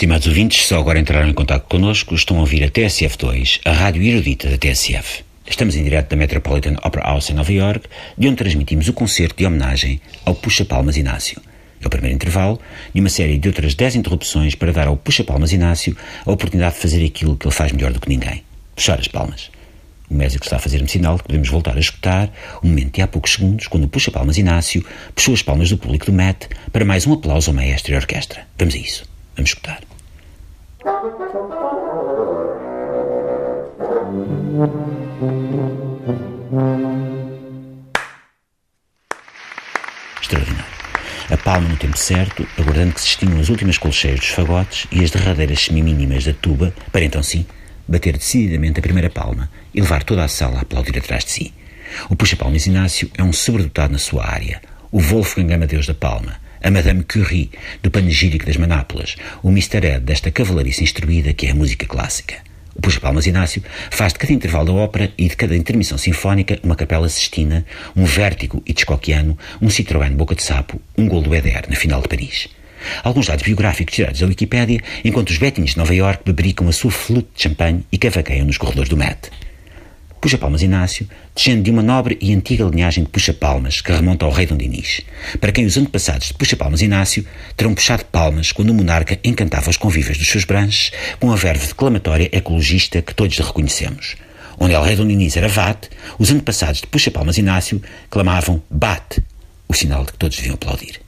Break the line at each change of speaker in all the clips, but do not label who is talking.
Estimados ouvintes, só agora entraram em contato connosco, estão a ouvir a TSF2, a rádio erudita da TSF. Estamos em direto da Metropolitan Opera House em Nova York, de onde transmitimos o concerto de homenagem ao Puxa Palmas Inácio. É o primeiro intervalo de uma série de outras 10 interrupções para dar ao Puxa Palmas Inácio a oportunidade de fazer aquilo que ele faz melhor do que ninguém: puxar as palmas. O músico está a fazer-me sinal que podemos voltar a escutar um momento de há poucos segundos, quando o Puxa Palmas Inácio puxou as palmas do público do MET para mais um aplauso ao maestro e orquestra. Vamos a isso. Vamos escutar. Extraordinário. A palma no tempo certo, aguardando que se extinguam as últimas colcheiras dos fagotes e as derradeiras semimínimas da tuba, para então sim bater decididamente a primeira palma e levar toda a sala a aplaudir atrás de si. O puxa-palmas Inácio é um sobredotado na sua área, o Wolfgang Amadeus da Palma, a Madame Curie, do panegírico das Manápolas, o. Ed desta cavalariça instruída que é a música clássica. O Puxa Palmas Inácio faz de cada intervalo da ópera e de cada intermissão sinfónica uma capela cestina, um vértigo hitchcockiano, um Citroën boca de sapo, um gol do Eder na final de Paris. Alguns dados biográficos tirados da Wikipédia, enquanto os betinhos de Nova York bebericam a sua flute de champanhe e cavaqueiam nos corredores do Met. Puxa-Palmas Inácio descende de uma nobre e antiga linhagem de puxa-palmas que remonta ao rei Dom Dinis, para quem os antepassados de Puxa-Palmas Inácio terão puxado palmas quando o monarca encantava os convívios dos seus branches com a verve declamatória ecologista que todos reconhecemos. Onde el rei Dom Dinis era vate, os antepassados de Puxa-Palmas Inácio clamavam bate, o sinal de que todos deviam aplaudir.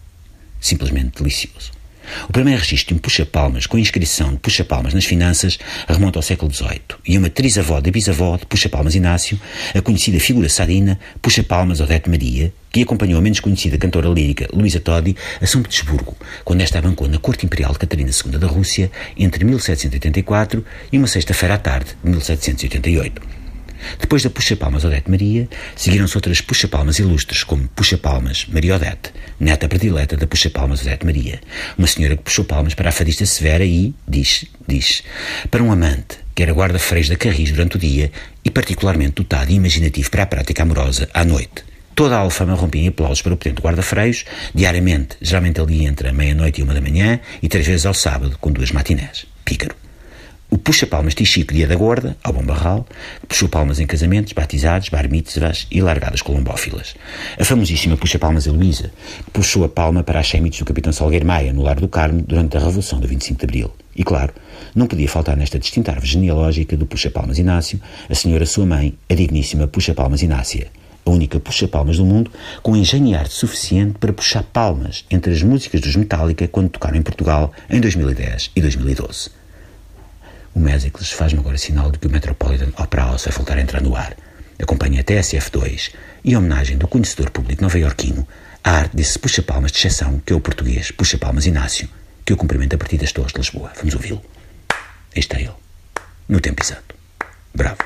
Simplesmente delicioso. O primeiro registro de um puxa-palmas com inscrição de puxa-palmas nas finanças remonta ao século XVIII e uma trisavó da bisavó de puxa-palmas Inácio, a conhecida figura sadina puxa-palmas Odete Maria, que acompanhou a menos conhecida cantora lírica Luísa Todi a São Petersburgo, quando esta abancou na corte imperial de Catarina II da Rússia entre 1784 e uma sexta-feira à tarde de 1788. Depois da puxa-palmas Odete Maria, seguiram-se outras puxa-palmas ilustres, como puxa-palmas Maria Odete, neta predileta da puxa-palmas Odete Maria, uma senhora que puxou palmas para a fadista severa e, diz, diz, para um amante, que era guarda-freis da Carris durante o dia e particularmente dotado e imaginativo para a prática amorosa à noite. Toda a alfama rompia em aplausos para o potente guarda-freios, diariamente, geralmente ali entre a meia-noite e uma da manhã, e três vezes ao sábado, com duas matinés. Pícaro. O puxa-palmas Tichico Dia da Gorda, ao Bom Barral, puxou palmas em casamentos, batizados, bar mitzvahs e largadas colombófilas. A famosíssima puxa-palmas Heloísa, que puxou a palma para as chemites do Capitão Salgueiro Maia, no Lar do Carmo, durante a Revolução do 25 de Abril. E claro, não podia faltar nesta distinta árvore genealógica do puxa-palmas Inácio, a senhora sua mãe, a digníssima puxa-palmas Inácia, a única puxa-palmas do mundo com engenho arte suficiente para puxar palmas entre as músicas dos Metallica quando tocaram em Portugal em 2010 e 2012. O Mésicles faz-me agora sinal de que o Metropolitan Opera House vai voltar a entrar no ar. Acompanha a TSF2 e homenagem do conhecedor público nova-iorquino à arte desse puxa-palmas de exceção que é o português puxa-palmas Inácio, que eu cumprimento a partir das Torres de Lisboa. Vamos ouvi-lo. Aí está ele. No tempo exato. Bravo.